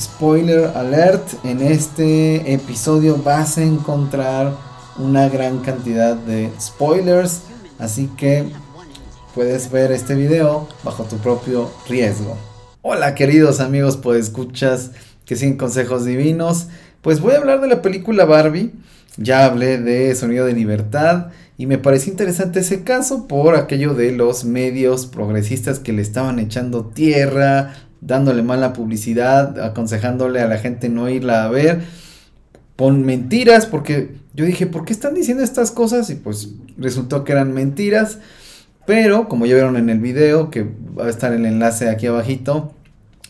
Spoiler alert, en este episodio vas a encontrar una gran cantidad de spoilers, así que puedes ver este video bajo tu propio riesgo. Hola queridos amigos, pues escuchas que sin consejos divinos, pues voy a hablar de la película Barbie, ya hablé de Sonido de Libertad y me pareció interesante ese caso por aquello de los medios progresistas que le estaban echando tierra, dándole mala publicidad, aconsejándole a la gente no irla a ver, con mentiras, porque yo dije, ¿por qué están diciendo estas cosas? Y pues resultó que eran mentiras. Pero como ya vieron en el video, que va a estar el enlace aquí abajito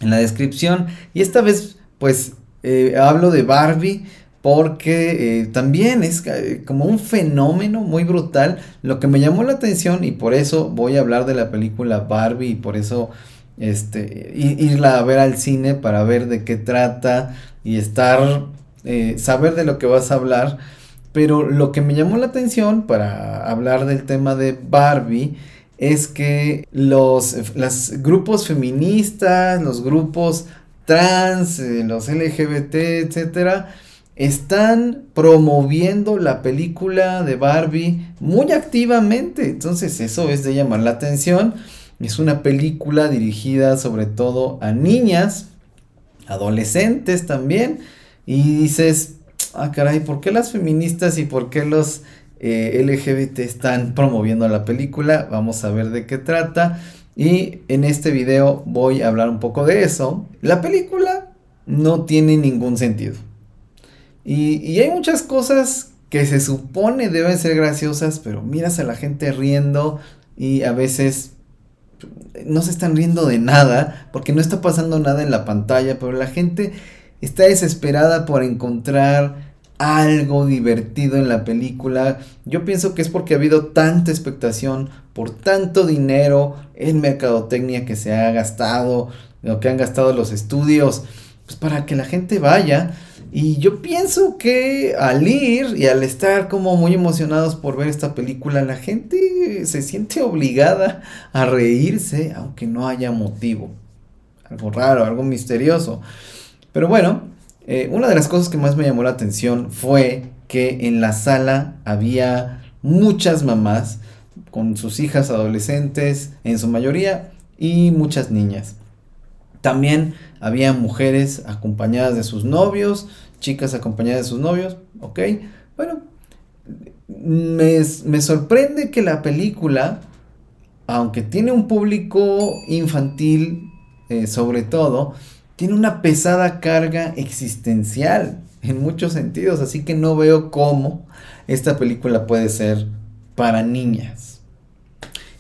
en la descripción. Y esta vez pues eh, hablo de Barbie porque eh, también es eh, como un fenómeno muy brutal. Lo que me llamó la atención y por eso voy a hablar de la película Barbie y por eso este, irla a ver al cine para ver de qué trata y estar, saber de lo que vas a hablar. Pero lo que me llamó la atención para hablar del tema de Barbie es que los, grupos feministas, los grupos trans, eh, los LGBT, etcétera, están promoviendo la película de Barbie muy activamente. Entonces, eso es de llamar la atención. Es una película dirigida sobre todo a niñas, adolescentes también. Y dices, ah, caray, ¿por qué las feministas y por qué los eh, LGBT están promoviendo la película? Vamos a ver de qué trata. Y en este video voy a hablar un poco de eso. La película no tiene ningún sentido. Y, hay muchas cosas que se supone deben ser graciosas, pero miras a la gente riendo y a veces no se están riendo de nada porque no está pasando nada en la pantalla, pero la gente está desesperada por encontrar algo divertido en la película. Yo pienso que es porque ha habido tanta expectación por tanto dinero en mercadotecnia que se ha gastado, lo que han gastado los estudios, pues para que la gente vaya. Y yo pienso que al ir y al estar como muy emocionados por ver esta película, la gente se siente obligada a reírse, aunque no haya motivo. Algo raro, algo misterioso. Pero bueno, eh, una de las cosas que más me llamó la atención fue que en la sala había muchas mamás con sus hijas adolescentes, en su mayoría, y muchas niñas. También había mujeres acompañadas de sus novios, chicas acompañadas de sus novios, ¿ok? Bueno, me, sorprende que la película, aunque tiene un público infantil eh, sobre todo, tiene una pesada carga existencial en muchos sentidos, así que no veo cómo esta película puede ser para niñas.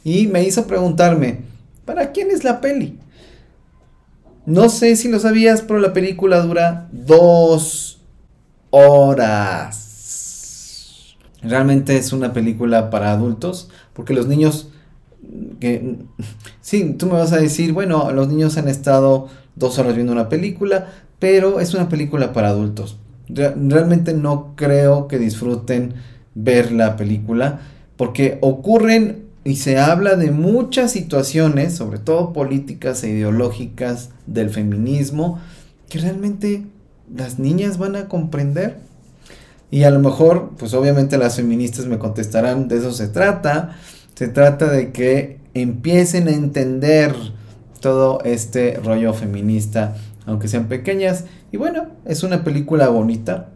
Y me hizo preguntarme, ¿para quién es la peli? No sé si lo sabías, pero la película dura dos horas. Realmente es una película para adultos, porque los niños sí, tú me vas a decir, bueno, los niños han estado dos horas viendo una película, pero es una película para adultos. realmente no creo que disfruten ver la película porque ocurren y se habla de muchas situaciones, sobre todo políticas e ideológicas del feminismo, que realmente las niñas van a comprender. Y a lo mejor, pues obviamente las feministas me contestarán, de eso se trata. Se trata de que empiecen a entender todo este rollo feminista, aunque sean pequeñas. Y bueno, es una película bonita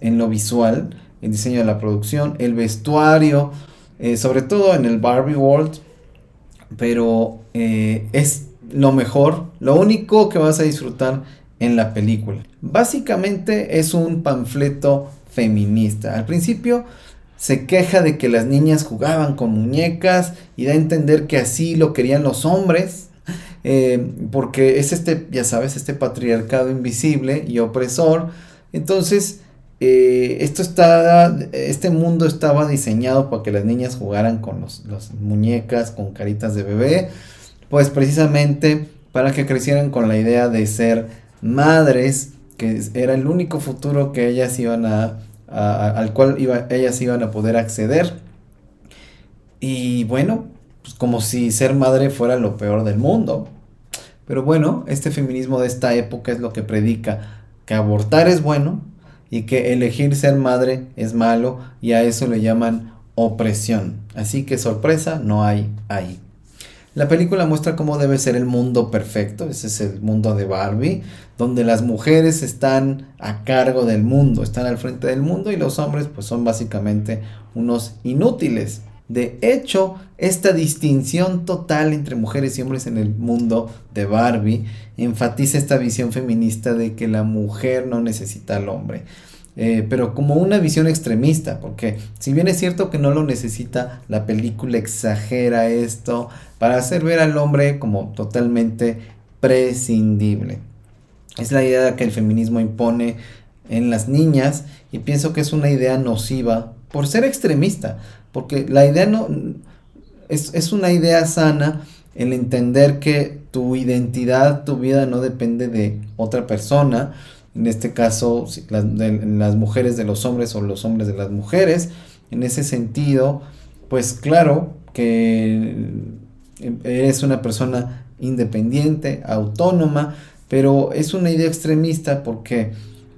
en lo visual, el diseño de la producción, el vestuario, eh, sobre todo en el Barbie World, pero eh, es lo mejor, lo único que vas a disfrutar en la película. Básicamente es un panfleto feminista. Al principio se queja de que las niñas jugaban con muñecas y da a entender que así lo querían los hombres eh, porque es este, ya sabes, este patriarcado invisible y opresor. Entonces, eh, esto está, este mundo estaba diseñado para que las niñas jugaran con los, muñecas, con caritas de bebé, pues precisamente para que crecieran con la idea de ser madres, que era el único futuro que ellas iban a, al cual iba, ellas iban a poder acceder. Y bueno, pues, como si ser madre fuera lo peor del mundo. Pero bueno, este feminismo de esta época es lo que predica que abortar es bueno y que elegir ser madre es malo y a eso le llaman opresión. Así que sorpresa no hay ahí. La película muestra cómo debe ser el mundo perfecto, ese es el mundo de Barbie, donde las mujeres están a cargo del mundo, están al frente del mundo y los hombres pues son básicamente unos inútiles. De hecho, esta distinción total entre mujeres y hombres en el mundo de Barbie enfatiza esta visión feminista de que la mujer no necesita al hombre. Eh, pero como una visión extremista, porque si bien es cierto que no lo necesita, la película exagera esto para hacer ver al hombre como totalmente prescindible. Es la idea que el feminismo impone en las niñas y pienso que es una idea nociva por ser extremista, porque la idea no es, es una idea sana el entender que tu identidad, tu vida no depende de otra persona, en este caso las, mujeres de los hombres o los hombres de las mujeres. En ese sentido, pues claro que eres una persona independiente, autónoma, pero es una idea extremista porque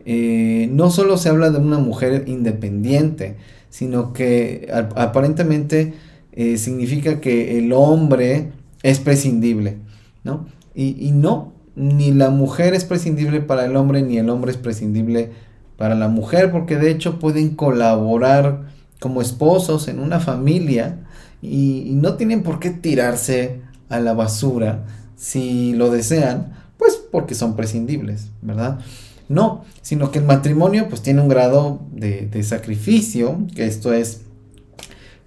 eh, no solo se habla de una mujer independiente, sino que aparentemente eh, significa que el hombre es prescindible, ¿no? Y, y no, ni la mujer es prescindible para el hombre, ni el hombre es prescindible para la mujer, porque de hecho pueden colaborar como esposos en una familia y, no tienen por qué tirarse a la basura si lo desean, pues porque son prescindibles, ¿verdad? No, sino que el matrimonio pues tiene un grado de, sacrificio, que esto es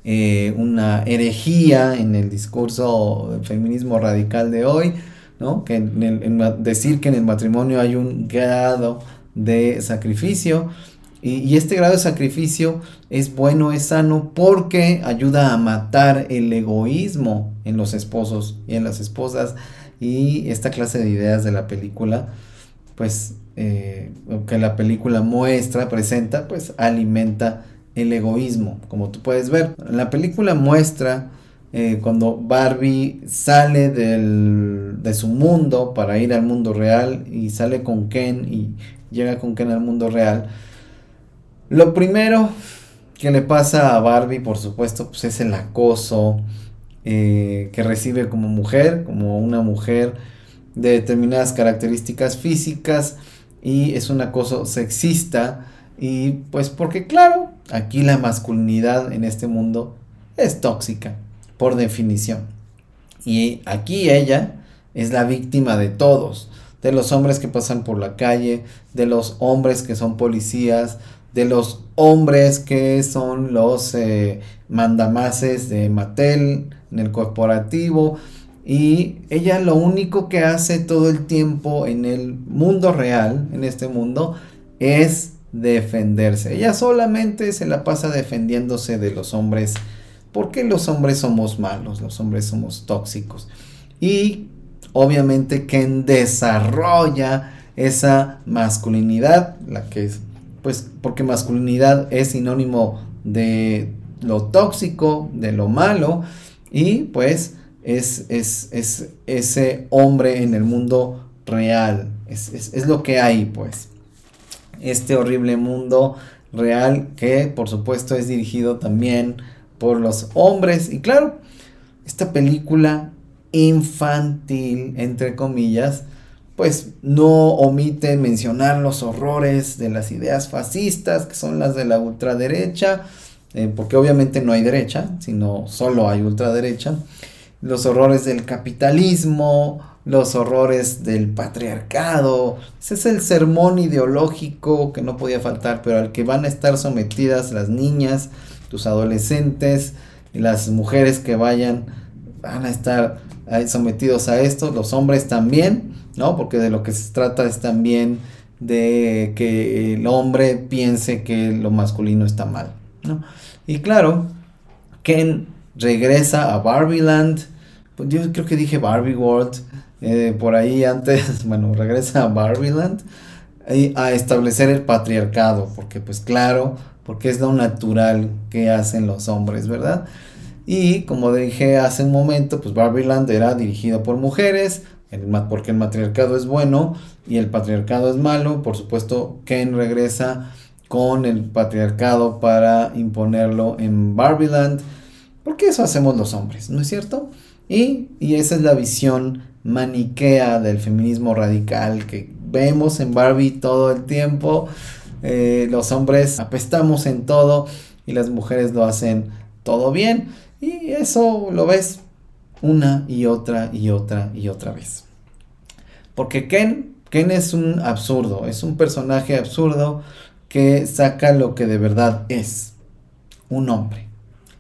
eh, una herejía en el discurso del feminismo radical de hoy, que en decir que en el matrimonio hay un grado de sacrificio y, este grado de sacrificio es bueno, es sano porque ayuda a matar el egoísmo en los esposos y en las esposas y esta clase de ideas de la película pues eh, que la película muestra, presenta, pues alimenta el egoísmo, como tú puedes ver. La película muestra eh, cuando Barbie sale de su mundo para ir al mundo real y sale con Ken y llega con Ken al mundo real. Lo primero que le pasa a Barbie, por supuesto, pues es el acoso eh, que recibe como mujer, como una mujer de determinadas características físicas y es un acoso sexista y pues porque claro, aquí la masculinidad en este mundo es tóxica por definición. Y aquí ella es la víctima de todos, de los hombres que pasan por la calle, de los hombres que son policías, de los hombres que son los eh, mandamases de Mattel en el corporativo. Y ella lo único que hace todo el tiempo en el mundo real, en este mundo, es defenderse. Ella solamente se la pasa defendiéndose de los hombres porque los hombres somos malos, los hombres somos tóxicos. Y obviamente quien desarrolla esa masculinidad, la que es, pues porque masculinidad es sinónimo de lo tóxico, de lo malo, y pues es, es, es ese hombre en el mundo real, es, es lo que hay pues. Este horrible mundo real que por supuesto es dirigido también por los hombres. Y claro, esta película infantil, entre comillas, pues no omite mencionar los horrores de las ideas fascistas, que son las de la ultraderecha, eh, porque obviamente no hay derecha, sino solo hay ultraderecha, los horrores del capitalismo, los horrores del patriarcado, ese es el sermón ideológico que no podía faltar, pero al que van a estar sometidas las niñas, tus adolescentes, las mujeres que vayan van a estar sometidos a esto, los hombres también, ¿no? Porque de lo que se trata es también de que el hombre piense que lo masculino está mal, ¿no? Y claro, Ken regresa a Barbieland, pues yo creo que dije Barbie World, eh, por ahí antes, bueno, regresa a Barbieland a establecer el patriarcado, porque pues claro, porque es lo natural que hacen los hombres, ¿verdad? Y como dije hace un momento, pues Barbieland era dirigido por mujeres, porque el matriarcado es bueno y el patriarcado es malo. Por supuesto, Ken regresa con el patriarcado para imponerlo en Barbieland, porque eso hacemos los hombres, ¿no es cierto? Y, y esa es la visión maniquea del feminismo radical que vemos en Barbie todo el tiempo. Eh, los hombres apestamos en todo y las mujeres lo hacen todo bien. Y eso lo ves una y otra y otra y otra vez. Porque Ken, Ken es un absurdo, es un personaje absurdo que saca lo que de verdad es, un hombre.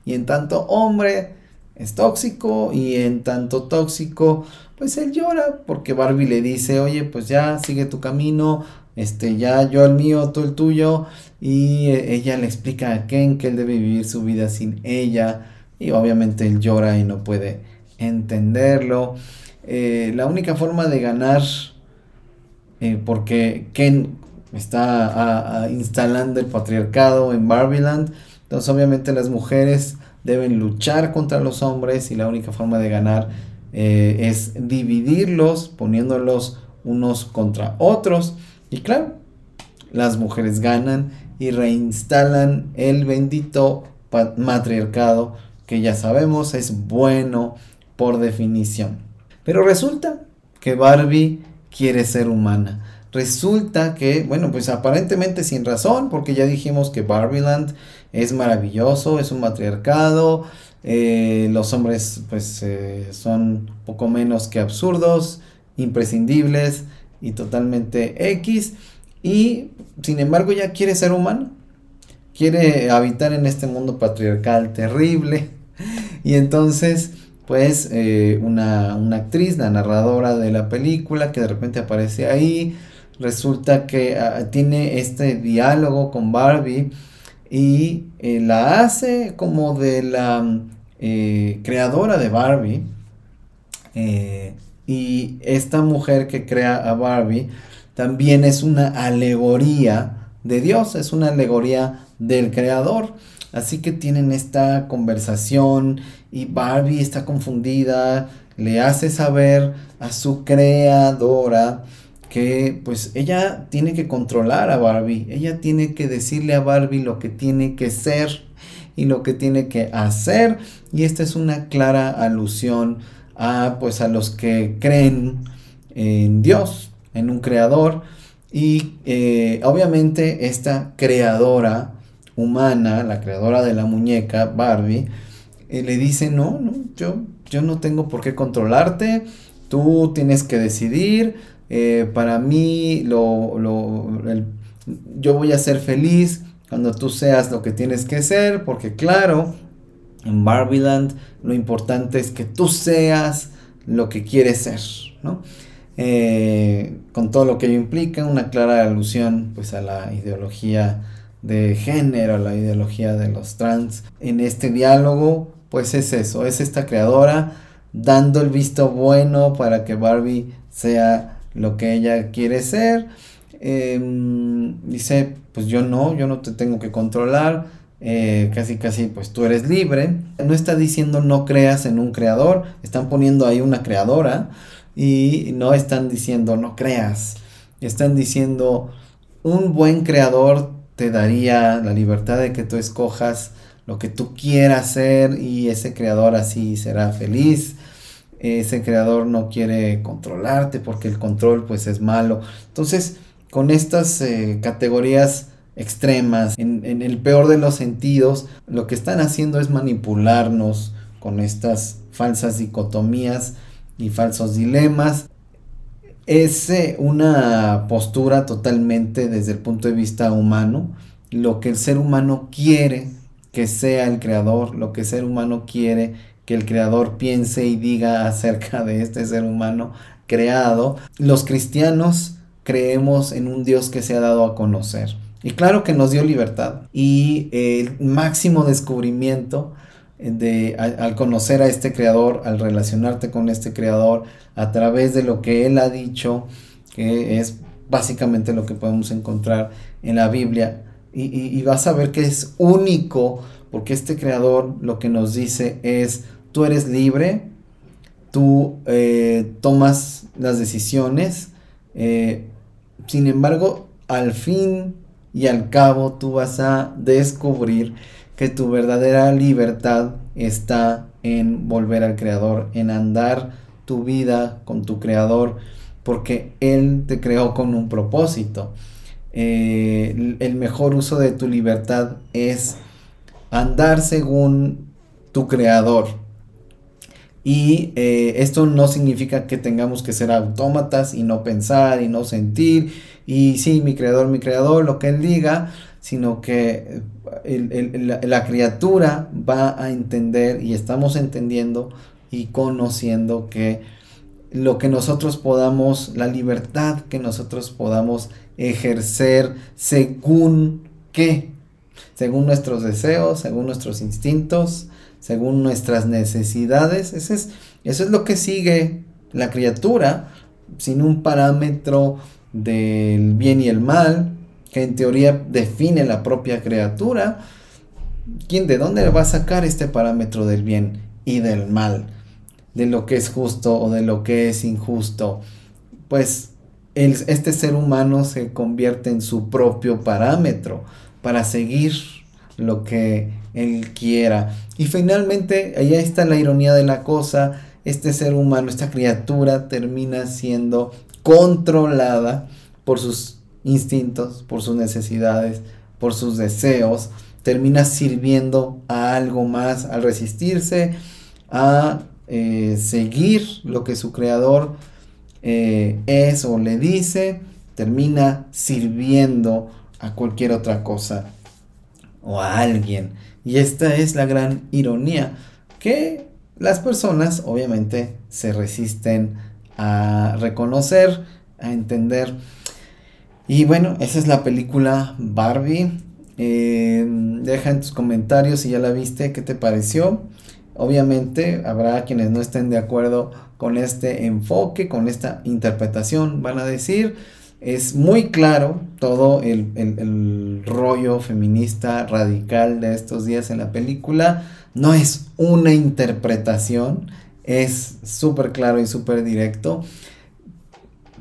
Y en tanto hombre es tóxico y en tanto tóxico, pues él llora porque Barbie le dice, oye, pues ya sigue tu camino, este, ya yo el mío, tú el tuyo, y eh, ella le explica a Ken que él debe vivir su vida sin ella, y obviamente él llora y no puede entenderlo. Eh, la única forma de ganar, eh, porque Ken está instalando el patriarcado en Barbieland, entonces obviamente las mujeres deben luchar contra los hombres y la única forma de ganar es dividirlos, poniéndolos unos contra otros. Y claro, las mujeres ganan y reinstalan el bendito matriarcado que ya sabemos es bueno por definición. Pero resulta que Barbie quiere ser humana. Resulta que, bueno, pues aparentemente sin razón, porque ya dijimos que Barbieland es maravilloso, es un matriarcado, eh, los hombres pues eh, son poco menos que absurdos, imprescindibles, y totalmente X. Y sin embargo ya quiere ser humano. Quiere habitar en este mundo patriarcal terrible. Y entonces, pues, eh, una, actriz, la narradora de la película, que de repente aparece ahí, resulta que ah, tiene este diálogo con Barbie y eh, la hace como de la eh, creadora de Barbie. Y esta mujer que crea a Barbie también es una alegoría de Dios, es una alegoría del creador. Así que tienen esta conversación y Barbie está confundida, le hace saber a su creadora que pues ella tiene que controlar a Barbie, ella tiene que decirle a Barbie lo que tiene que ser y lo que tiene que hacer. Y esta es una clara alusión a pues a los que creen en Dios, en un creador. Y eh, obviamente esta creadora humana, la creadora de la muñeca Barbie, eh, le dice no, no, yo, yo no tengo por qué controlarte, tú tienes que decidir, eh, para mí lo, yo voy a ser feliz cuando tú seas lo que tienes que ser, porque claro, en Barbieland lo importante es que tú seas lo que quieres ser, ¿no? Eh, con todo lo que ello implica, una clara alusión pues a la ideología de género, a la ideología de los trans. En este diálogo, pues es eso, es esta creadora dando el visto bueno para que Barbie sea lo que ella quiere ser. Em, dice, pues yo no, yo no te tengo que controlar, eh, casi casi pues tú eres libre. No está diciendo no creas en un creador, están poniendo ahí una creadora y no están diciendo no creas, están diciendo un buen creador te daría la libertad de que tú escojas lo que tú quieras ser y ese creador así será feliz. Ese creador no quiere controlarte porque el control pues es malo. Entonces, con estas eh, categorías extremas, en, el peor de los sentidos, lo que están haciendo es manipularnos con estas falsas dicotomías y falsos dilemas. Es eh, una postura totalmente desde el punto de vista humano, lo que el ser humano quiere que sea el creador, lo que el ser humano quiere que el creador piense y diga acerca de este ser humano creado. Los cristianos creemos en un Dios que se ha dado a conocer. Y claro que nos dio libertad. Y el máximo descubrimiento de, al, conocer a este creador, al relacionarte con este creador, a través de lo que él ha dicho, que es básicamente lo que podemos encontrar en la Biblia. Y, y vas a ver que es único porque este creador lo que nos dice es, tú eres libre, tú eh, tomas las decisiones, eh, sin embargo, al fin y al cabo tú vas a descubrir que tu verdadera libertad está en volver al creador, en andar tu vida con tu creador, porque Él te creó con un propósito. Eh, el mejor uso de tu libertad es andar según tu creador. Y eh, esto no significa que tengamos que ser autómatas y no pensar y no sentir. Y sí, mi creador, mi creador, lo que él diga, sino que la, la criatura va a entender y estamos entendiendo y conociendo que lo que nosotros podamos, la libertad que nosotros podamos ejercer según qué, según nuestros deseos, según nuestros instintos, según nuestras necesidades. Eso es, eso es lo que sigue la criatura sin un parámetro del bien y el mal, que en teoría define la propia criatura. ¿Quién de dónde va a sacar este parámetro del bien y del mal? De lo que es justo o de lo que es injusto. Pues este ser humano se convierte en su propio parámetro para seguir lo que él quiera. Y finalmente, ahí está la ironía de la cosa, este ser humano, esta criatura termina siendo controlada por sus instintos, por sus necesidades, por sus deseos, termina sirviendo a algo más al resistirse, a eh, seguir lo que su creador eh, es o le dice, termina sirviendo a cualquier otra cosa o a alguien. Y esta es la gran ironía, que las personas obviamente se resisten a reconocer, a entender. Y bueno, esa es la película Barbie. Eh, deja en tus comentarios si ya la viste, qué te pareció. Obviamente habrá quienes no estén de acuerdo con este enfoque, con esta interpretación, van a decir, es muy claro todo el, rollo feminista radical de estos días en la película. No es una interpretación, es súper claro y súper directo.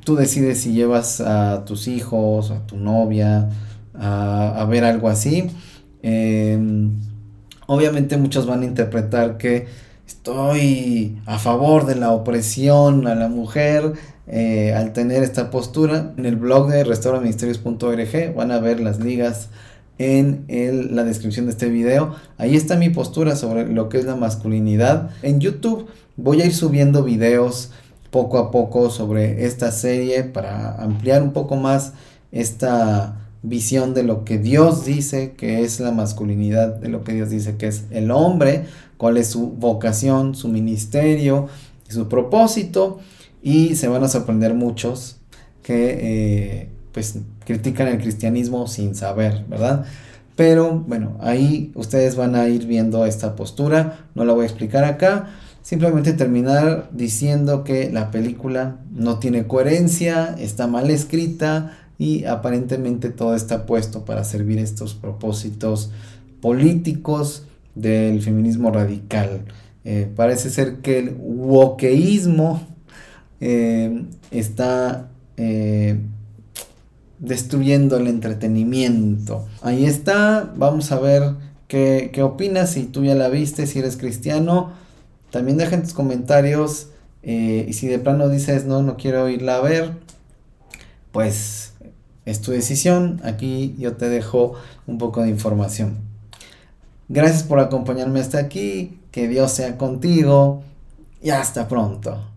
Tú decides si llevas a tus hijos, a tu novia, a, ver algo así. Em, obviamente muchos van a interpretar que estoy a favor de la opresión a la mujer eh, al tener esta postura. En el blog de restauraministerios.org van a ver las ligas en la descripción de este video. Ahí está mi postura sobre lo que es la masculinidad. En YouTube voy a ir subiendo videos poco a poco sobre esta serie para ampliar un poco más esta visión de lo que Dios dice que es la masculinidad, de lo que Dios dice que es el hombre, cuál es su vocación, su ministerio y su propósito. Y se van a sorprender muchos que eh, pues critican el cristianismo sin saber, ¿verdad? Pero bueno, ahí ustedes van a ir viendo esta postura, no la voy a explicar acá. Simplemente terminar diciendo que la película no tiene coherencia, está mal escrita, y aparentemente todo está puesto para servir estos propósitos políticos del feminismo radical. Eh, parece ser que el wokeísmo eh, está eh, destruyendo el entretenimiento. Ahí está, vamos a ver qué, qué, opinas, si tú ya la viste, si eres cristiano. También deja en tus comentarios y si de plano dices no, no quiero irla a ver, pues es tu decisión. Aquí yo te dejo un poco de información. Gracias por acompañarme hasta aquí. Que Dios sea contigo. Y hasta pronto.